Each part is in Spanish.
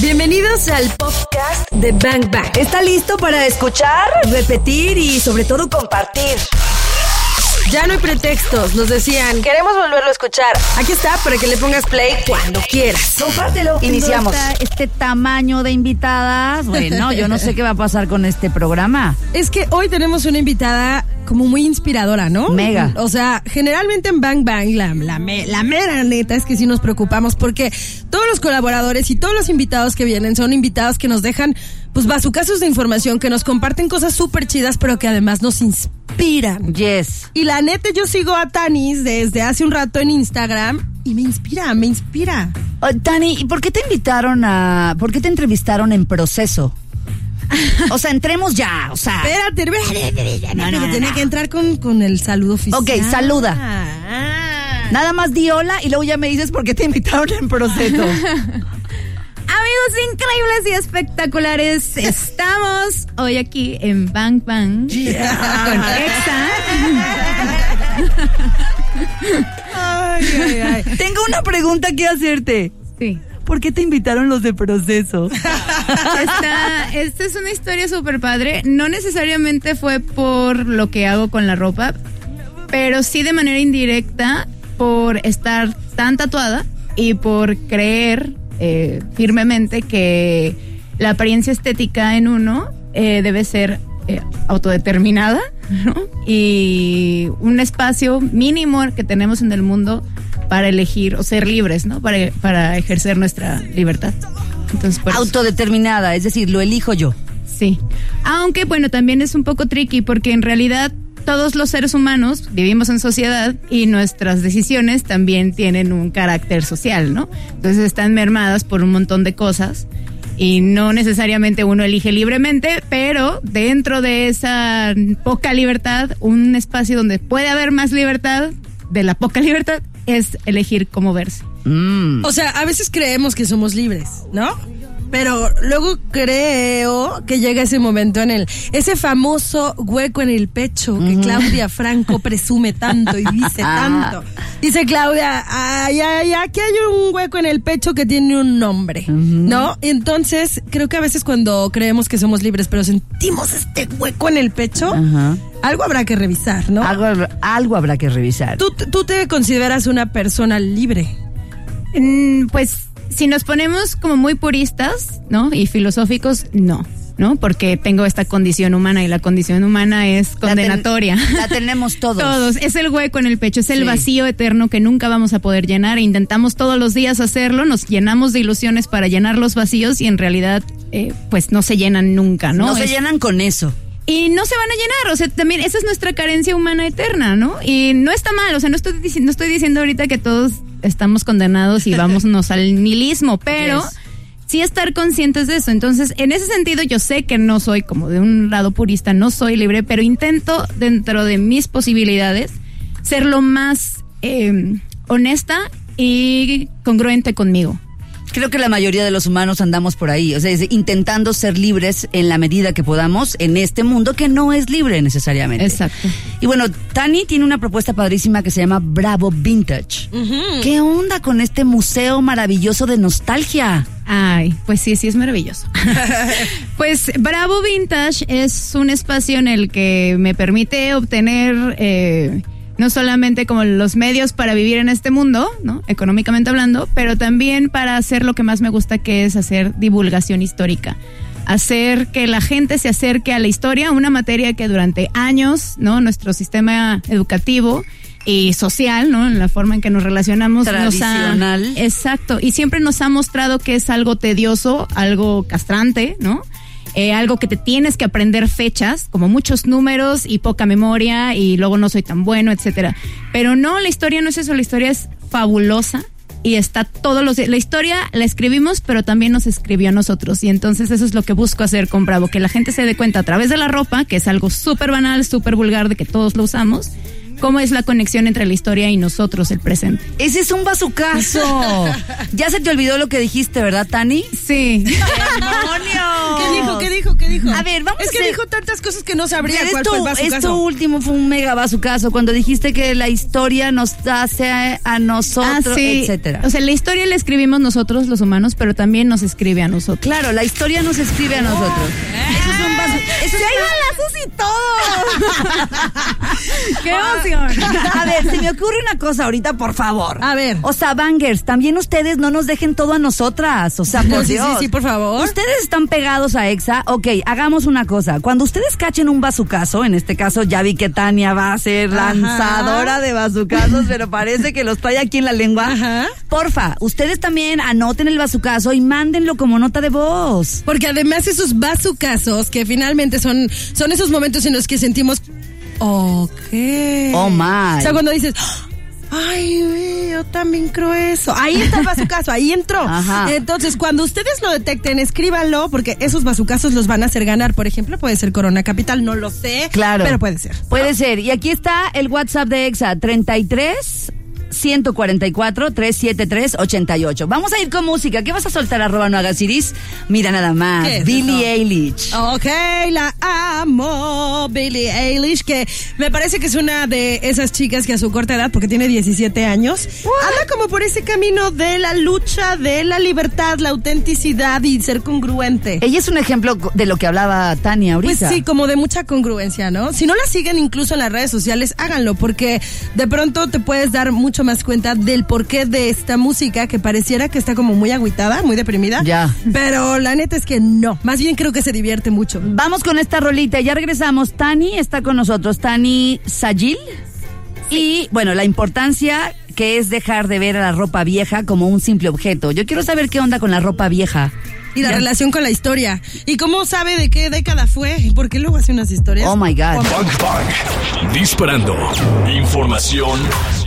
Bienvenidos al podcast de Bang Bang. ¿Está listo para escuchar, repetir y sobre todo compartir? Ya no hay pretextos, nos decían. Queremos volverlo a escuchar. Aquí está para que le pongas play cuando quieras. Compártelo. Iniciamos. Este, tamaño de invitadas, bueno, yo no sé qué va a pasar con este programa. Es que hoy tenemos una invitada como muy inspiradora, ¿no? Mega. O sea, generalmente en Bang Bang, la, la, me- la mera neta es que sí nos preocupamos porque todos los colaboradores y todos los invitados que vienen son invitados que nos dejan, pues, bazucazos de información, que nos comparten cosas súper chidas, pero que además nos inspiran. Yes. Y la neta, yo sigo a Tanis desde hace un rato en Instagram y me inspira, me inspira. Oh, Tani, ¿y por qué te invitaron a, por qué te entrevistaron en proceso? O sea, entremos ya, o sea. Espérate, espérate, No, no, no, tiene que entrar con, con el saludo oficial. Ok, saluda. Ah. Nada más di hola y luego ya me dices por qué te invitaron en proceso. Amigos increíbles y espectaculares, estamos hoy aquí en Bang Bang con Exa. Ay, ay, ay. Tengo una pregunta que hacerte. Sí. ¿Por qué te invitaron los de proceso? Esta, esta es una historia súper padre. No necesariamente fue por lo que hago con la ropa, pero sí de manera indirecta por estar tan tatuada y por creer eh, firmemente que la apariencia estética en uno eh, debe ser eh, autodeterminada ¿no? y un espacio mínimo que tenemos en el mundo para elegir o ser libres, ¿no? Para, para ejercer nuestra libertad. Entonces, por eso- Autodeterminada, es decir, lo elijo yo. Sí. Aunque, bueno, también es un poco tricky porque en realidad todos los seres humanos vivimos en sociedad y nuestras decisiones también tienen un carácter social, ¿no? Entonces están mermadas por un montón de cosas y no necesariamente uno elige libremente, pero dentro de esa poca libertad, un espacio donde puede haber más libertad de la poca libertad es elegir cómo verse. Mm. O sea, a veces creemos que somos libres, ¿no? Pero luego creo que llega ese momento en el, ese famoso hueco en el pecho que Claudia Franco presume tanto y dice tanto. Dice Claudia, ay, ay, aquí hay un hueco en el pecho que tiene un nombre, ¿no? Entonces, creo que a veces cuando creemos que somos libres, pero sentimos este hueco en el pecho, Ajá. algo habrá que revisar, ¿no? Algo, algo habrá que revisar. ¿Tú, tú te consideras una persona libre. Mm, Pues si nos ponemos como muy puristas, ¿no? Y filosóficos, no, ¿no? Porque tengo esta condición humana y la condición humana es La ten- condenatoria. La tenemos todos. Todos, es el hueco en el pecho, es el Sí. vacío eterno que nunca vamos a poder llenar. E intentamos todos los días hacerlo, nos llenamos de ilusiones para llenar los vacíos y en realidad, eh, pues no se llenan nunca, ¿no? No se llenan con eso. Y no se van a llenar, o sea, también esa es nuestra carencia humana eterna, ¿no? Y no está mal, o sea, no estoy, no estoy diciendo ahorita que todos estamos condenados y vámonos al nihilismo, pero Yes. sí estar conscientes de eso. Entonces, en ese sentido, yo sé que no soy como de un lado purista, no soy libre, pero intento dentro de mis posibilidades ser lo más eh, honesta y congruente conmigo. Creo que la mayoría de los humanos andamos por ahí, o sea, intentando ser libres en la medida que podamos en este mundo que no es libre necesariamente. Exacto. Y bueno, Tani tiene una propuesta padrísima que se llama Bravo Vintage. ¿Qué onda con este museo maravilloso de nostalgia? Ay, pues sí, sí es maravilloso. pues Bravo Vintage es un espacio en el que me permite obtener eh, no solamente como los medios para vivir en este mundo, ¿no? Económicamente hablando, pero también para hacer lo que más me gusta, que es hacer divulgación histórica. Hacer que la gente se acerque a la historia, una materia que durante años, ¿no? Nuestro sistema educativo y social, ¿no? En la forma en que nos relacionamos, nos ha- Tradicional. Exacto, y siempre nos ha mostrado que es algo tedioso, algo castrante, ¿no? Eh, algo que te tienes que aprender fechas, como muchos números y poca memoria, y luego no soy tan bueno, etcétera. Pero no, la historia no es eso, la historia es fabulosa y está todos los. La historia la escribimos, pero también nos escribió a nosotros, y entonces eso es lo que busco hacer con Bravo, que la gente se dé cuenta a través de la ropa, que es algo súper banal, súper vulgar, de que todos lo usamos, cómo es la conexión entre la historia y nosotros, el presente. Ese es un bazucazo. ya se te olvidó lo que dijiste, ¿verdad, Tani? Sí. ¡Demonio! ¿Qué dijo? ¿Qué dijo? ¿Qué dijo? A ver, vamos Es a que hacer- dijo tantas cosas que no sabría cuál Esto, fue el esto último fue un mega bazucazo cuando dijiste que la historia nos hace a, a nosotros, Ah, sí. etcétera. O sea, la historia la escribimos nosotros los humanos, pero también nos escribe a nosotros. claro, la historia nos escribe a nosotros. Eso es un eso es y todo! ¡Qué emoción! A ver, se me ocurre una cosa ahorita, por favor. A ver. O sea, bangers, también ustedes no nos dejen todo a nosotras. O sea, por Sí, sí, Dios. sí, por favor. Ustedes están pegados a Exa. Ok, hagamos una cosa. Cuando ustedes cachen un bazucazo, en este caso ya vi que Tania va a ser Ajá. lanzadora de bazucazos, pero parece que los trae aquí en la lengua. Ajá. Porfa, ustedes también anoten el bazucazo y mándenlo como nota de voz. Porque además esos bazucazos que finalmente son, son esos momentos en los que sentimos, ok. Oh, my. O sea, cuando dices, ay, yo también creo eso. Ahí está el bazucazo, ahí entró. Ajá. Entonces, cuando ustedes lo detecten, escríbanlo, porque esos bazucazos los van a hacer ganar. Por ejemplo, puede ser Corona Capital, no lo sé. Claro. Pero puede ser. Puede ser. Y aquí está el WhatsApp de EXA, 33 144 373 88. Vamos a ir con música. ¿Qué vas a soltar, arroba no hagas iris? Mira nada más. ¿Qué es Billie? Eilish. Ok, la amo, Billie Eilish, que me parece que es una de esas chicas que a su corta edad, porque tiene 17 años, anda como por ese camino de la lucha, de la libertad, la autenticidad y ser congruente. Ella es un ejemplo de lo que hablaba Tania Pues ahorita. sí, como de mucha congruencia, ¿no? Si no la siguen incluso en las redes sociales, háganlo, porque de pronto te puedes dar mucho más cuenta del porqué de esta música que pareciera que está como muy agüitada, muy deprimida. Ya. Pero la neta es que no. Más bien creo que se divierte mucho. Vamos con esta rolita. Ya regresamos. Tani está con nosotros. Tani Sayil. Y bueno, la importancia que es dejar de ver a la ropa vieja como un simple objeto. Yo quiero saber qué onda con la ropa vieja. Y la relación con la historia. ¿Y cómo sabe de qué década fue? Porque luego hace unas historias. Oh my God. Bang Bang. Disparando. Información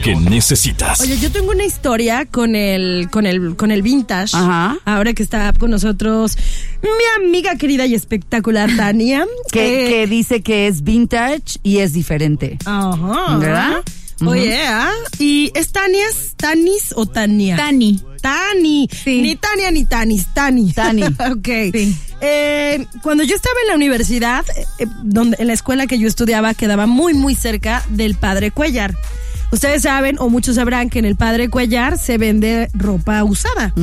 que necesitas. Oye, yo tengo una historia con el, con el, con el vintage. Ajá. Ahora que está con nosotros mi amiga querida y espectacular Tania. Que, Eh, que dice que es vintage y es diferente. Ajá. ¿Verdad? Oye, ¿ah? ¿y es Tanias, Tanis o Tania? Tani. Tani. Sí. Ni Tania ni Tanis, Tani. Tani. ok. Sí. Eh, cuando yo estaba en la universidad, eh, eh, donde, en la escuela que yo estudiaba, quedaba muy, muy cerca del Padre Cuellar. Ustedes saben, o muchos sabrán, que en el Padre Cuellar se vende ropa usada.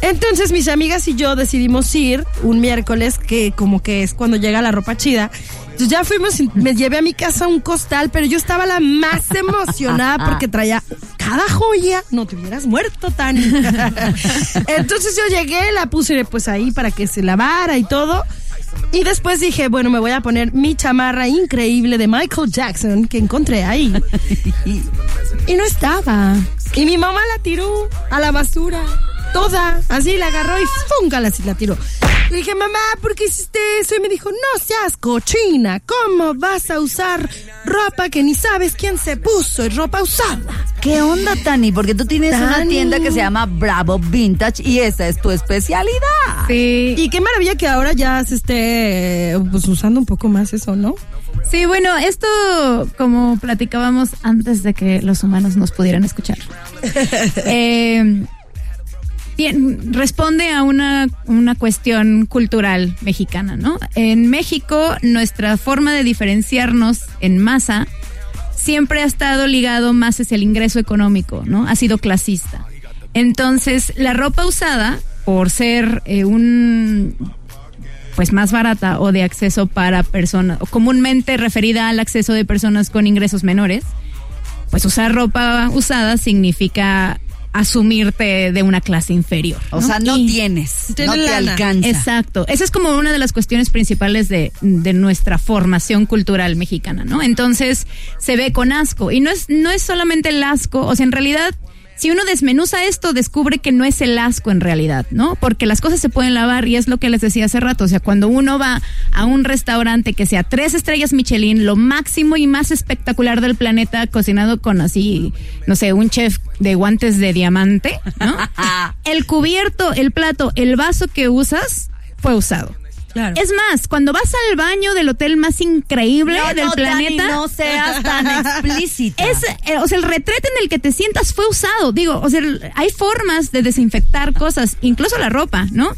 Entonces mis amigas y yo decidimos ir un miércoles, que como que es cuando llega la ropa chida. Entonces ya fuimos, y me llevé a mi casa un costal, pero yo estaba la más emocionada porque traía cada joya. No te hubieras muerto, Tani. Entonces yo llegué, la puse pues ahí para que se lavara y todo. Y después dije, bueno, me voy a poner mi chamarra increíble de Michael Jackson que encontré ahí. Y no estaba. Y mi mamá la tiró a la basura. Toda. Así la agarró y fúngala así la tiró. Le dije, mamá, ¿por qué hiciste eso? Y me dijo, no seas cochina. ¿Cómo vas a usar ropa que ni sabes quién se puso? Es ropa usada. ¿Qué onda, Tani? Porque tú tienes una tienda que se llama Bravo Vintage y esa es tu especialidad. Sí. Y qué maravilla que ahora ya se esté pues, usando un poco más eso, ¿no? Sí, bueno, esto como platicábamos antes de que los humanos nos pudieran escuchar. Eh, responde a una, una cuestión cultural mexicana, ¿no? En México, nuestra forma de diferenciarnos en masa siempre ha estado ligado más hacia el ingreso económico, ¿no? Ha sido clasista. Entonces, la ropa usada, por ser eh, un pues más barata o de acceso para personas, comúnmente referida al acceso de personas con ingresos menores, pues usar ropa usada significa asumirte de una clase inferior. O sea, no Y- tienes, Tiene no te lana. alcanza. Exacto. Esa es como una de las cuestiones principales de, de nuestra formación cultural mexicana, ¿no? Entonces, se ve con asco. Y no es, no es solamente el asco, o sea, en realidad, si uno desmenuza esto, descubre que no es el asco en realidad, ¿no? Porque las cosas se pueden lavar y es lo que les decía hace rato. O sea, cuando uno va a un restaurante que sea tres estrellas Michelin, lo máximo y más espectacular del planeta, cocinado con así, no sé, un chef de guantes de diamante, ¿no? el cubierto, el plato, el vaso que usas fue usado. Claro. Es más, cuando vas al baño del hotel más increíble No, del no, planeta, no seas tan explícita. es, eh, o sea, el retrete en el que te sientas fue usado. Digo, o sea, hay formas de desinfectar cosas, incluso la ropa, ¿no?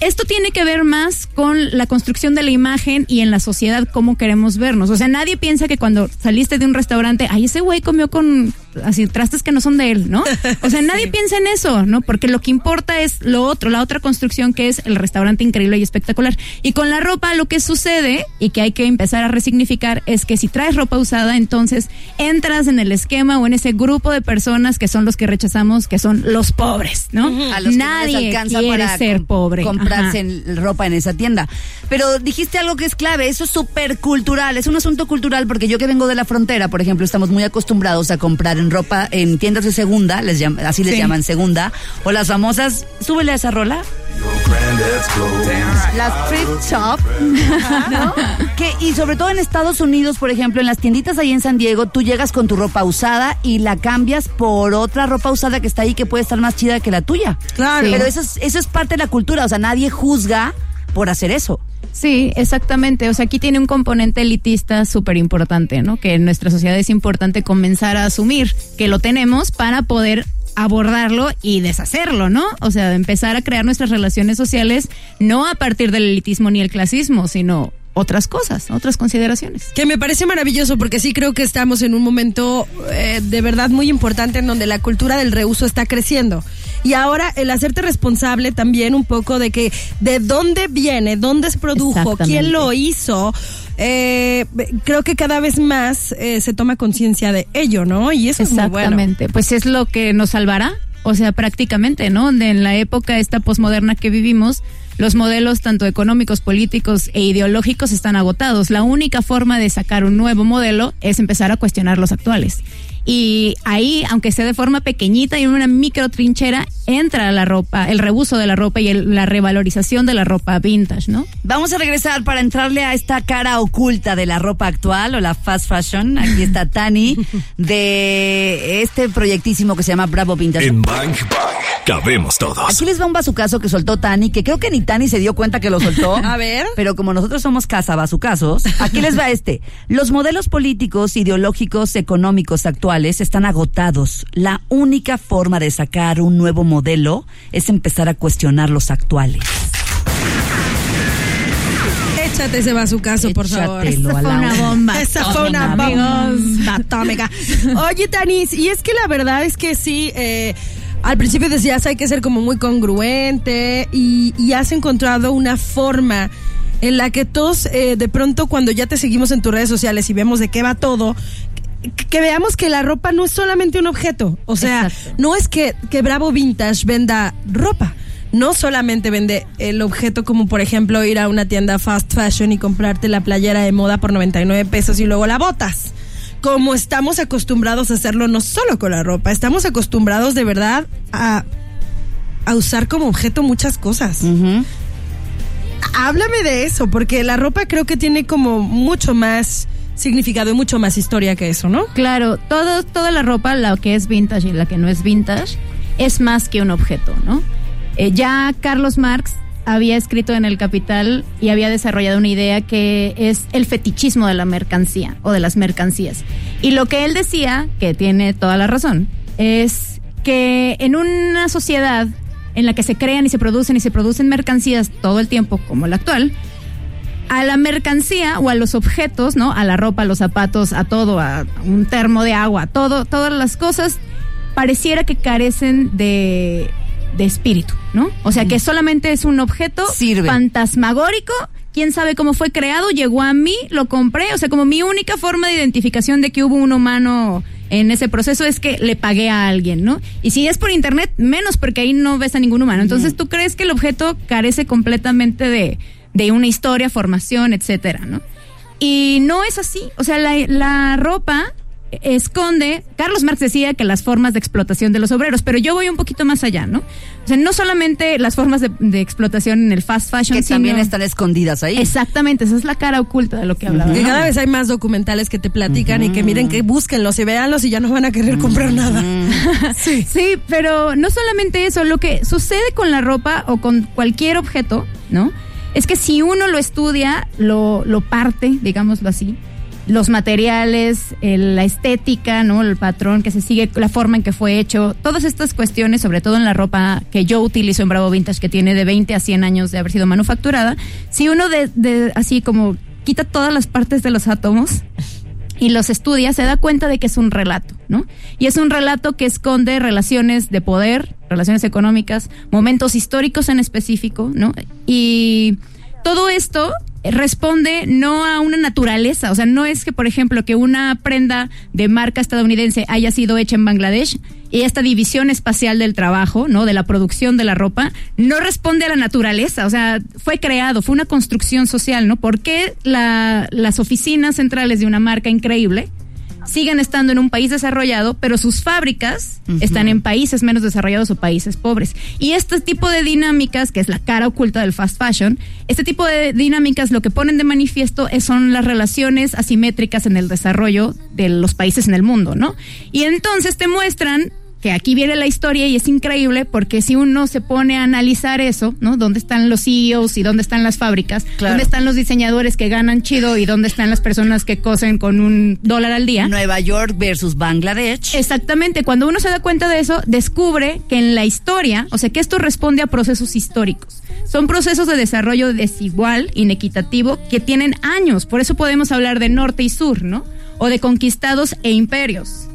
Esto tiene que ver más con la construcción de la imagen y en la sociedad cómo queremos vernos. O sea, nadie piensa que cuando saliste de un restaurante, ay, ese güey comió con así trastes que no son de él, ¿no? O sea, nadie piensa en eso, ¿no? Porque lo que importa es lo otro, la otra construcción que es el restaurante increíble y espectacular. Y con la ropa lo que sucede y que hay que empezar a resignificar es que si traes ropa usada, entonces entras en el esquema o en ese grupo de personas que son los que rechazamos, que son los pobres, ¿no? a los que Nadie no les alcanza quiere para ser pobre. comprarse en- ropa en esa tienda. Pero dijiste algo que es clave, eso es súper cultural, es un asunto cultural porque yo que vengo de la frontera, por ejemplo, estamos muy acostumbrados a comprar en ropa en tiendas de segunda, les llam- así les Sí. llaman segunda, o las famosas, súbele a esa rola. Las thrift shop, ¿no? Que, y sobre todo en Estados Unidos, por ejemplo, en las tienditas ahí en San Diego, tú llegas con tu ropa usada y la cambias por otra ropa usada que está ahí que puede estar más chida que la tuya. Claro. Pero eso es, eso es parte de la cultura, o sea, nadie juzga por hacer eso. Sí, exactamente. O sea, aquí tiene un componente elitista súper importante, ¿no? Que en nuestra sociedad es importante comenzar a asumir que lo tenemos para poder abordarlo y deshacerlo, ¿no? O sea, empezar a crear nuestras relaciones sociales no a partir del elitismo ni el clasismo, sino otras cosas, otras consideraciones. Que me parece maravilloso porque sí creo que estamos en un momento eh, de verdad muy importante en donde la cultura del reuso está creciendo. Y ahora el hacerte responsable también un poco de que de dónde viene, dónde se produjo, quién lo hizo. eh, creo que cada vez más eh, se toma conciencia de ello, ¿no? Y eso es muy bueno. Exactamente. Pues es lo que nos salvará. O sea, prácticamente, ¿no? De en la época esta posmoderna que vivimos, los modelos tanto económicos, políticos e ideológicos están agotados. La única forma de sacar un nuevo modelo es empezar a cuestionar los actuales. Y ahí, aunque sea de forma pequeñita y en una micro trinchera, entra la ropa, el rebuso de la ropa y el- la revalorización de la ropa vintage, ¿no? Vamos a regresar para entrarle a esta cara oculta de la ropa actual o la fast fashion. Aquí está Tani de este proyectísimo que se llama Bravo Vintage. En Bang Bang cabemos todos. Aquí les va un bazucazo que soltó Tani, que creo que ni Tani se dio cuenta que lo soltó. A ver. Pero como nosotros somos casa bazucazos, aquí les va este. Los modelos políticos, ideológicos, económicos actuales están agotados. La única forma de sacar un nuevo modelo es empezar a cuestionar los actuales. Échate ese bazucazo, por favor. Échatelo Esa a fue la una bomba. Esa fue una bomba atómica. Oye, Tanis, y es que la verdad es que sí, eh, al principio decías hay que ser como muy congruente y, y has encontrado una forma en la que todos eh, de pronto cuando ya te seguimos en tus redes sociales y vemos de qué va todo, que, veamos que la ropa no es solamente un objeto. O sea, Exacto. no es que, que Bravo Vintage venda ropa. No solamente vende el objeto como por ejemplo ir a una tienda fast fashion y comprarte la playera de moda por 99 pesos y luego la botas. Como estamos acostumbrados a hacerlo no solo con la ropa, estamos acostumbrados de verdad a, a usar como objeto muchas cosas. Háblame de eso, porque la ropa creo que tiene como mucho más significado y mucho más historia que eso, ¿no? Claro, todo, toda la ropa, la que es vintage y la que no es vintage, es más que un objeto, ¿no? Eh, ya Carlos Marx había escrito en El Capital y había desarrollado una idea que es el fetichismo de la mercancía o de las mercancías. Y lo que él decía, que tiene toda la razón, es que en una sociedad en la que se crean y se producen y se producen mercancías todo el tiempo, como la actual, a la mercancía o a los objetos, ¿no? A la ropa, a los zapatos, a todo, a un termo de agua, a todo, todas las cosas pareciera que carecen de, de espíritu, ¿no? O sea, que solamente es un objeto Sirve. fantasmagórico. Quién sabe cómo fue creado, llegó a mí, lo compré, o sea, como mi única forma de identificación de que hubo un humano en ese proceso es que le pagué a alguien, ¿no? Y si es por internet, menos porque ahí no ves a ningún humano. Entonces, ¿tú crees que el objeto carece completamente de, de una historia, formación, etcétera, ¿no? Y no es así. O sea, la, la ropa esconde, Carlos Marx decía que las formas de explotación de los obreros, pero yo voy un poquito más allá, ¿no? O sea, no solamente las formas de, de explotación en el fast fashion, Que también sino- están escondidas ahí. Exactamente, esa es la cara oculta de lo que hablaba. Que ¿no? cada vez hay más documentales que te platican y que miren que búsquenlos y véanlos y ya no van a querer comprar nada. Sí. pero no solamente eso, lo que sucede con la ropa o con cualquier objeto, ¿no? es que si uno lo estudia, lo, lo parte, digámoslo así, los materiales, el- la estética, ¿no? El patrón que se sigue, la forma en que fue hecho, todas estas cuestiones, sobre todo en la ropa que yo utilizo en Bravo Vintage, que tiene de 20 a 100 años de haber sido manufacturada, si uno de, de así como quita todas las partes de los átomos y los estudia, se da cuenta de que es un relato, ¿no? Y es un relato que esconde relaciones de poder, relaciones económicas, momentos históricos en específico, ¿no? Y todo esto responde no a una naturaleza, o sea, no es que, por ejemplo, que una prenda de marca estadounidense haya sido hecha en Bangladesh y esta división espacial del trabajo, ¿no? De la producción de la ropa, no responde a la naturaleza, o sea, fue creado, fue una construcción social, ¿no? ¿Por qué la- las oficinas centrales de una marca increíble siguen estando en un país desarrollado, pero sus fábricas están en países menos desarrollados o países pobres. Y este tipo de dinámicas, que es la cara oculta del fast fashion, este tipo de dinámicas lo que ponen de manifiesto es- son las relaciones asimétricas en el desarrollo de los países en el mundo, ¿no? Y entonces te muestran que aquí viene la historia y es increíble porque si uno se pone a analizar eso, ¿no? ¿Dónde están los CEOs y dónde están las fábricas? Claro. ¿Dónde están los diseñadores que ganan chido y dónde están las personas que cosen con un dólar al día? Nueva York versus Bangladesh. Exactamente, cuando uno se da cuenta de eso, descubre que en la historia, o sea, que esto responde a procesos históricos. Son procesos de desarrollo desigual, inequitativo, que tienen años. Por eso podemos hablar de norte y sur, ¿no? O de conquistados e imperios.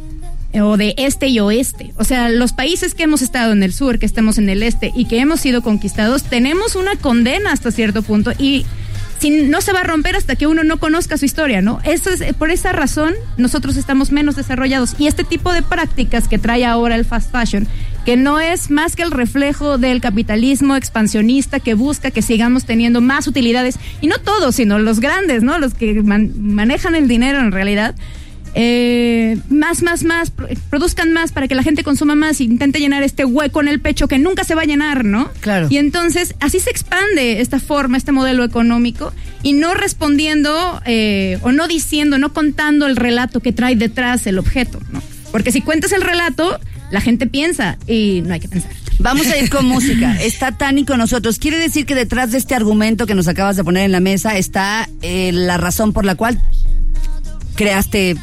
O de este y oeste. O sea, los países que hemos estado en el sur, que estamos en el este y que hemos sido conquistados, tenemos una condena hasta cierto punto y sin- no se va a romper hasta que uno no conozca su historia, ¿no? Eso es, por esa razón nosotros estamos menos desarrollados y este tipo de prácticas que trae ahora el fast fashion, que no es más que el reflejo del capitalismo expansionista que busca que sigamos teniendo más utilidades y no todos, sino los grandes, ¿no? Los que man- manejan el dinero en realidad. Eh, más, más, más, pro- produzcan más para que la gente consuma más e intente llenar este hueco en el pecho que nunca se va a llenar, ¿no? Claro. Y entonces así se expande esta forma, este modelo económico y no respondiendo eh, o no diciendo, no contando el relato que trae detrás el objeto, ¿no? Porque si cuentas el relato, la gente piensa y no hay que pensar. Vamos a ir con música. Está Tani con nosotros. Quiere decir que detrás de este argumento que nos acabas de poner en la mesa está eh, la razón por la cual creaste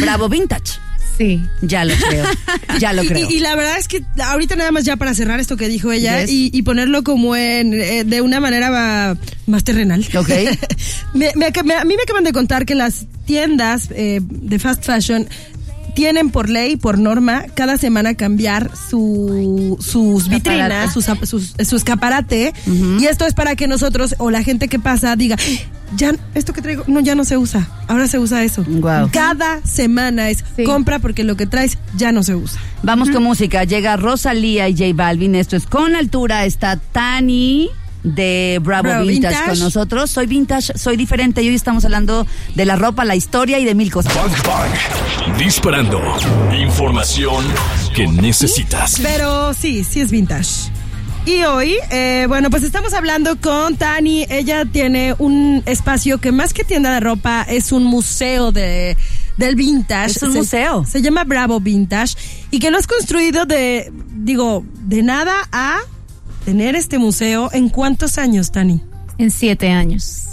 Bravo Vintage. Sí. Ya lo creo. Ya lo creo. Y, y la verdad es que ahorita nada más ya para cerrar esto que dijo ella Yes. y, y ponerlo como en eh, de una manera más terrenal. Ok. Me- me ac- me- a mí me acaban de contar que las tiendas eh, de fast fashion tienen por ley, por norma, cada semana cambiar su, sus vitrinas, sus- su escaparate. Y esto es para que nosotros o la gente que pasa diga, ya, esto que traigo, no, ya no se usa. Ahora se usa eso. Guau. Cada semana es Sí. compra porque lo que traes ya no se usa. Vamos con música. Llega Rosalía y J Balvin. Esto es con altura. Está Tani de Bravo, Bravo Vintage, Vintage. con nosotros. Soy vintage, soy diferente. Y hoy estamos hablando de la ropa, la historia y de mil cosas. Bang Bang. Disparando. Información que necesitas. Pero sí, sí es vintage. Y hoy, eh, bueno, pues estamos hablando con Tani. Ella tiene un espacio que más que tienda de ropa es un museo de del vintage. Es un Se- museo. Se llama Bravo Vintage y que lo has construido de, digo, de nada a tener este museo. ¿En cuántos años, Tani? En siete años.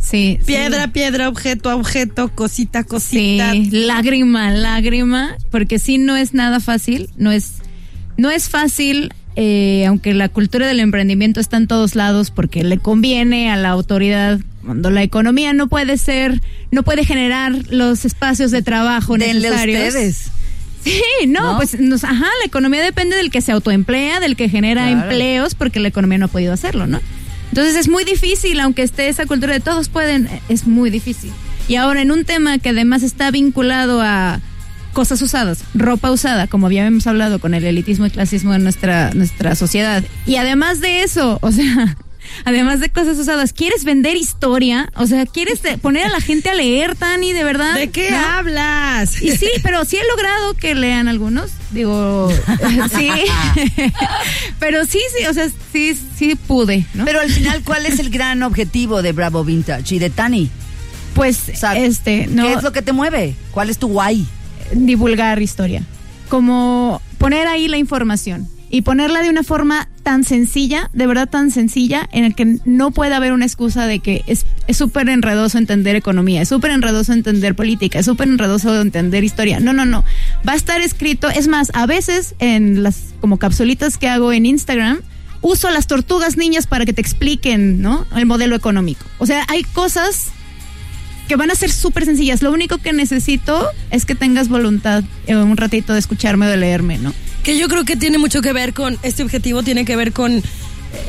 Sí. sí. Piedra, piedra, objeto, a objeto, cosita, Sí, cosita. lágrima, lágrima, porque sí no es nada fácil, no es, no es fácil, eh, aunque la cultura del emprendimiento está en todos lados, porque le conviene a la autoridad cuando la economía no puede ser, no puede generar los espacios de trabajo Denle necesarios. ustedes. Sí, no, ¿No? pues nos, ajá, la economía depende del que se autoemplea, del que genera Claro. empleos, porque la economía no ha podido hacerlo, ¿no? Entonces es muy difícil, aunque esté esa cultura de todos pueden, es muy difícil. Y ahora en un tema que además está vinculado a cosas usadas, ropa usada, como habíamos hablado con el elitismo y clasismo de nuestra, nuestra sociedad. Y además de eso, o sea, además de cosas usadas, ¿quieres vender historia? O sea, ¿quieres poner a la gente a leer, Tani, de verdad? ¿De qué ¿No? hablas? Y sí, pero sí he logrado que lean algunos. Digo, sí. pero sí, sí, o sea, sí, sí pude, ¿no? Pero al final, ¿cuál es el gran objetivo de Bravo Vintage y de Tani? pues, O sea, este, no, ¿Qué es lo que te mueve? ¿Cuál es tu guay? Divulgar historia. Como poner ahí la información y ponerla de una forma tan sencilla, de verdad tan sencilla, en el que no puede haber una excusa de que es súper enredoso entender economía, es súper enredoso entender política, es súper enredoso entender historia. No, no, no. Va a estar escrito, es más, a veces en las como capsulitas que hago en Instagram, uso las tortugas niñas para que te expliquen, ¿no? El modelo económico. O sea, hay cosas que van a ser súper sencillas. Lo único que necesito es que tengas voluntad eh, un ratito de escucharme o de leerme, ¿no? Que yo creo que tiene mucho que ver con, este objetivo tiene que ver con eh,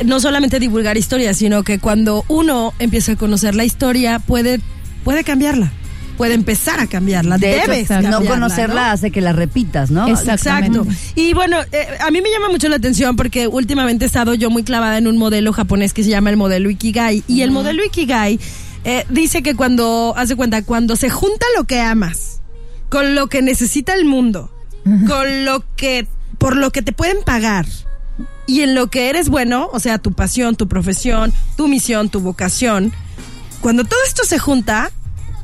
no solamente divulgar historias, sino que cuando uno empieza a conocer la historia, puede, puede cambiarla. Puede empezar a cambiarla. De hecho, Debes no conocerla hace que la repitas, ¿no? Exacto. Y bueno, eh, a mí me llama mucho la atención porque últimamente he estado yo muy clavada en un modelo japonés que se llama el modelo Ikigai. Y el modelo Ikigai eh, dice que cuando, hace cuenta, cuando se junta lo que amas con lo que necesita el mundo, con lo que, por lo que te pueden pagar y en lo que eres bueno, o sea, tu pasión, tu profesión, tu misión, tu vocación, cuando todo esto se junta,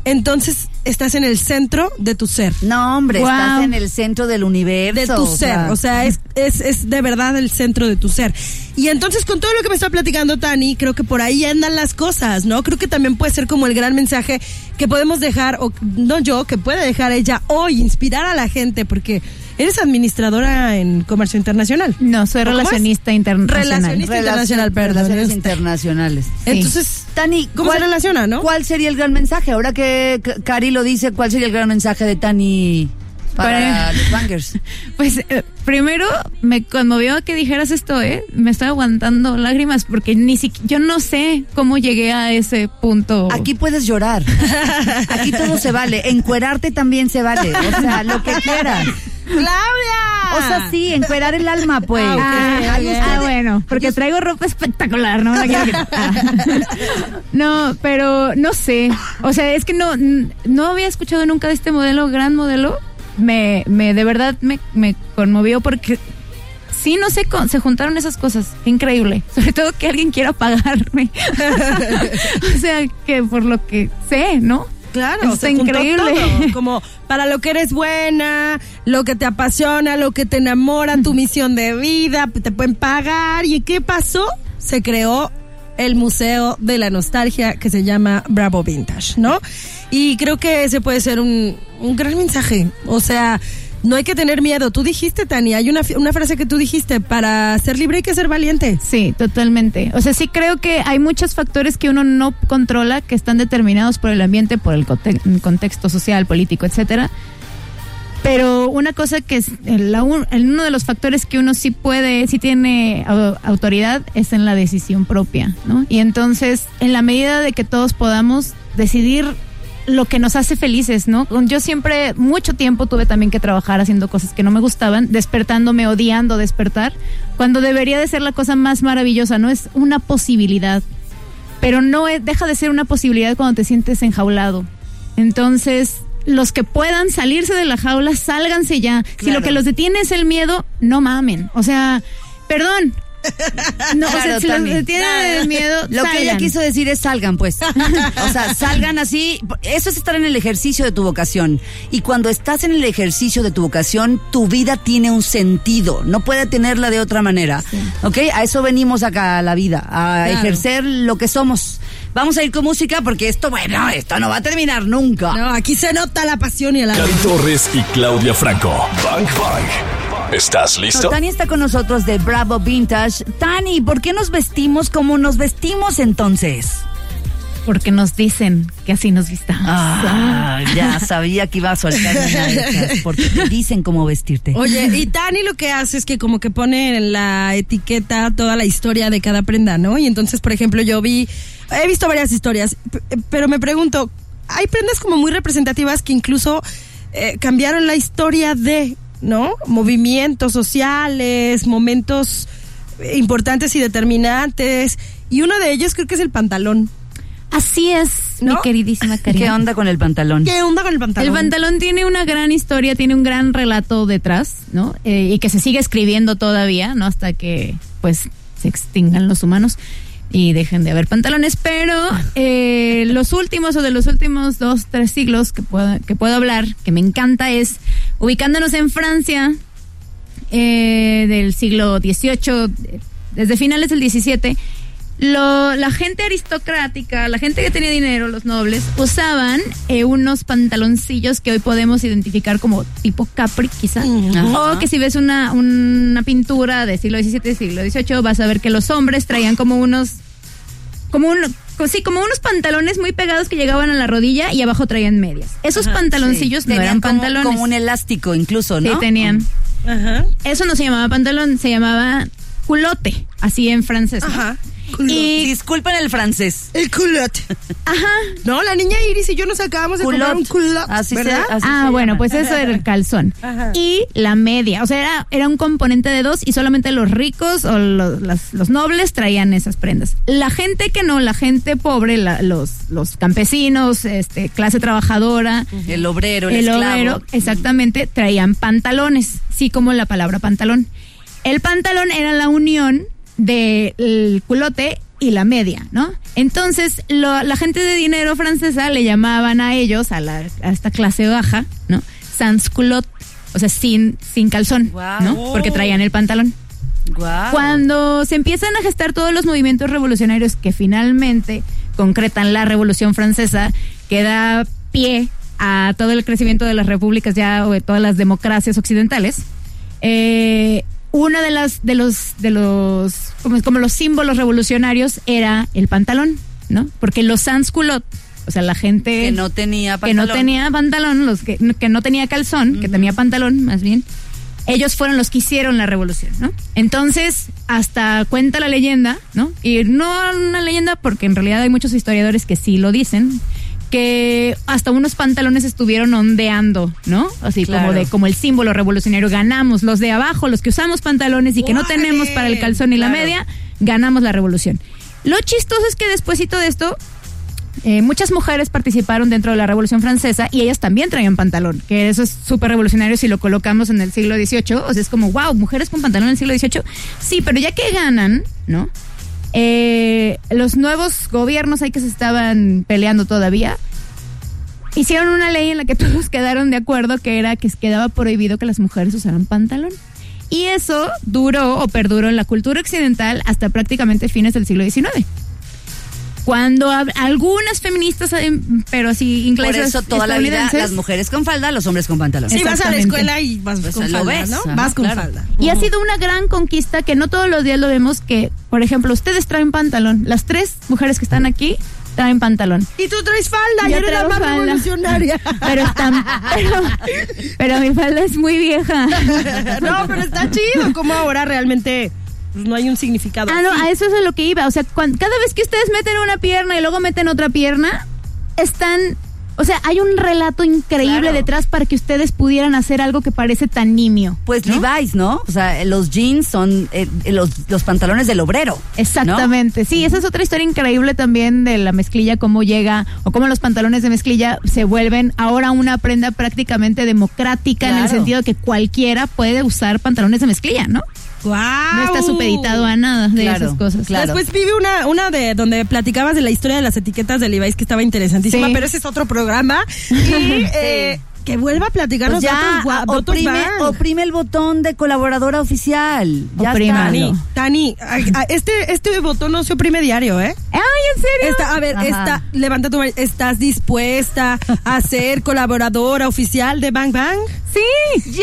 entonces estás en el centro de tu ser. No, hombre, Wow. estás en el centro del universo. De tu o ser, sea, o sea, es, es, es de verdad el centro de tu ser. Y entonces con todo lo que me está platicando Tani, creo que por ahí andan las cosas, ¿no? Creo que también puede ser como el gran mensaje que podemos dejar, o no yo, que puede dejar ella hoy, inspirar a la gente, porque eres administradora en comercio internacional. No, soy relacionista internacional. Relacionista internacional, perdón. Relaciones internacionales. Entonces, Tani, ¿cómo se relaciona, no? ¿Cuál sería el gran mensaje? Ahora que Cari lo dice, ¿cuál sería el gran mensaje de Tani para Para- los bangers? Pues eh, primero me conmovió que dijeras esto, ¿eh? Me estoy aguantando lágrimas porque ni siquiera, yo no sé cómo llegué a ese punto. Aquí puedes llorar. Aquí todo se vale. Encuerarte también se vale. O sea, lo que quieras. ¡Claudia! O sea, sí, encuerar el alma, pues. Ah, ustedes- Ah, bueno, porque traigo ropa espectacular, ¿no? La. Ah. No, pero no sé. O sea, es que no, no había escuchado nunca de este modelo, gran modelo. Me, me de verdad me, me conmovió porque sí, no sé, con- se juntaron esas cosas. Increíble. Sobre todo que alguien quiera pagarme. o sea, que por lo que sé, ¿no? Claro, Está increíble. todo, como para lo que eres buena, lo que te apasiona, lo que te enamora, tu misión de vida, te pueden pagar. ¿Y qué pasó? Se creó el Museo de la Nostalgia que se llama Bravo Vintage, ¿no? Y creo que ese puede ser un, un gran mensaje. O sea, no hay que tener miedo. Tú dijiste, Tania, hay una, una frase que tú dijiste, para ser libre hay que ser valiente. Sí, totalmente. O sea, sí creo que hay muchos factores que uno no controla, que están determinados por el ambiente, por el conte- contexto social, político, etcétera. Pero una cosa que es el, uno de los factores que uno sí puede, sí tiene au- autoridad es en la decisión propia, ¿no? Y entonces, en la medida de que todos podamos decidir lo que nos hace felices, ¿no? Yo siempre, mucho tiempo tuve también que trabajar haciendo cosas que no me gustaban, despertándome, odiando despertar, cuando debería de ser la cosa más maravillosa, ¿no? Es una posibilidad, pero no es- deja de ser una posibilidad cuando te sientes enjaulado. Entonces, los que puedan salirse de la jaula, sálganse ya. Si lo que los detiene es el miedo, no mamen. O sea, perdón. No, o sea, Claro, si detiene el miedo, Lo que ella salgan. quiso decir es salgan, pues. O sea, salgan así. Eso es estar en el ejercicio de tu vocación. Y cuando estás en el ejercicio de tu vocación, tu vida tiene un sentido. No puede tenerla de otra manera. ¿Ok? A eso venimos acá a la vida, a Claro. ejercer lo que somos. Vamos a ir con música porque esto, bueno, esto no va a terminar nunca. No, aquí se nota la pasión y el amor. Cari Torres y Claudia Franco. Bang Bang. ¿Estás listo? Tani está con nosotros de Bravo Vintage. Tani, ¿por qué nos vestimos como nos vestimos entonces? Porque nos dicen que así nos vistamos. Ah, ya sabía que iba a soltar una de esas, porque te dicen cómo vestirte. Oye, y Tani lo que hace es que como que pone en la etiqueta toda la historia de cada prenda, ¿no? Y entonces, por ejemplo, yo vi, he visto varias historias, p- pero me pregunto, hay prendas como muy representativas que incluso eh, cambiaron la historia de, ¿no? Movimientos sociales, momentos importantes y determinantes. Y uno de ellos creo que es el pantalón. Así es, ¿No? mi queridísima Karina. ¿Qué onda con el pantalón? ¿Qué onda con el pantalón? El pantalón tiene una gran historia, tiene un gran relato detrás, ¿no? Eh, y que se sigue escribiendo todavía, ¿no? Hasta que, pues, se extingan los humanos y dejen de haber pantalones. Pero eh, los últimos o de los últimos dos, tres siglos que puedo, que puedo hablar, que me encanta, es ubicándonos en Francia eh, del siglo XVIII, de- desde finales del 17, lo- la gente aristocrática, la gente que tenía dinero, los nobles, usaban eh, unos pantaloncillos que hoy podemos identificar como tipo capri, quizá. Ajá. O que si ves una, una pintura de siglo XVII, siglo XVIII, vas a ver que los hombres traían como unos como un sí, como unos pantalones muy pegados que llegaban a la rodilla y abajo traían medias. Esos pantaloncillos no Tenían eran como- pantalones. Como un elástico incluso, ¿no? Sí, tenían. Ajá. Eso no se llamaba pantalón, se llamaba culote, así en francés. ¿no? Ajá. Y disculpen el francés. El culotte. Ajá. No, la niña Iris y yo nos acabamos de comprar un culotte. Así se- ¿verdad? así Ah, se bueno, llama. pues eso era el calzón. Ajá. Y la media. O sea, era, era un componente de dos y solamente los ricos o los, las- los nobles traían esas prendas. La gente que no, la gente pobre, la- los, los campesinos, este, clase trabajadora, El obrero, el, el esclavo. obrero, exactamente, traían pantalones, sí como la palabra pantalón. El pantalón era la unión del culote y la media, ¿no? Entonces, lo- la gente de dinero francesa le llamaban a ellos, a, la, a esta clase baja, ¿no? Sans culotte, o sea, sin, sin calzón, Guau. ¿no? Porque traían el pantalón. Guau. Cuando se empiezan a gestar todos los movimientos revolucionarios que finalmente concretan la Revolución Francesa, que da pie a todo el crecimiento de las repúblicas ya o de todas las democracias occidentales, eh, uno de las de los de los como, como los símbolos revolucionarios era el pantalón, ¿no? Porque los sans culottes, o sea, la gente Que no tenía que no pantalón. tenía pantalón, los que, que no tenía calzón, que tenía pantalón más bien, ellos fueron los que hicieron la revolución, ¿no? Entonces, hasta cuenta la leyenda, ¿no? Y no una leyenda porque en realidad hay muchos historiadores que sí lo dicen, que hasta unos pantalones estuvieron ondeando, ¿no? Así como de como el símbolo revolucionario ganamos los de abajo, los que usamos pantalones y que no tenemos para el calzón y la media, ganamos la revolución. Lo chistoso es que despuésito de esto eh, muchas mujeres participaron dentro de la Revolución Francesa y ellas también traían pantalón, que eso es súper revolucionario si lo colocamos en el siglo XVIII. O sea, es como, wow, mujeres con pantalón en el siglo XVIII. Sí, pero ya que ganan, ¿no? Eh, los nuevos gobiernos ahí que se estaban peleando todavía, hicieron una ley en la que todos quedaron de acuerdo que era que quedaba prohibido que las mujeres usaran pantalón. Y eso duró o perduró en la cultura occidental hasta prácticamente fines del siglo XIX. Cuando hab- algunas feministas, eh, pero Por inglesas, eso toda la vida las mujeres con falda, los hombres con pantalón. Sí, vas a la escuela y vas Pues con lo falda, ves, ¿no? vas con claro. falda. Y ha sido una gran conquista que no todos los días lo vemos que, por ejemplo, ustedes traen pantalón. Las tres mujeres que están aquí traen pantalón. Y tú traes falda, Yo eres la más falda. revolucionaria. Pero están, pero, pero mi falda es muy vieja. no, pero está chido, como ahora realmente pues, no hay un significado. Ah, no, así. a eso es a lo que iba. O sea, cada vez que ustedes meten una pierna y luego meten otra pierna, están. O sea, hay un relato increíble Claro. detrás para que ustedes pudieran hacer algo que parece tan nimio. Pues ¿no? Levi's, ¿no? O sea, los jeans son eh, los, los pantalones del obrero. ¿no? Exactamente, sí, esa es otra historia increíble también de la mezclilla, cómo llega o cómo los pantalones de mezclilla se vuelven ahora una prenda prácticamente democrática en el sentido que cualquiera puede usar pantalones de mezclilla, ¿no? No está supeditado a nada de Claro, esas cosas. claro. Después vive una, una de donde platicabas de la historia de las etiquetas de Levi's que estaba interesantísima, Sí. pero ese es otro programa. Y eh, que vuelva a platicarnos Pues de ya, otros oprime, el botón de colaboradora oficial. Ya. Tani, Tani, a- a- este, este botón no se oprime diario, ¿eh? ¡Ay, en serio! Está, a ver, Ajá. levanta tu mano. ¿Estás dispuesta a ser colaboradora oficial de Bang Bang? Sí.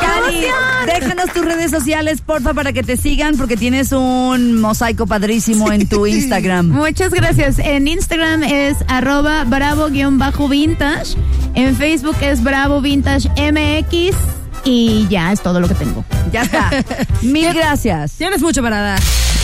Cari, déjanos tus redes sociales, porfa, para que te sigan, porque tienes un mosaico padrísimo en tu Instagram. Muchas gracias. En Instagram es arroba bravo-vintage. En Facebook es bravo vintage MX. Y ya es todo lo que tengo. Ya está. Mil gracias. Tienes mucho para dar.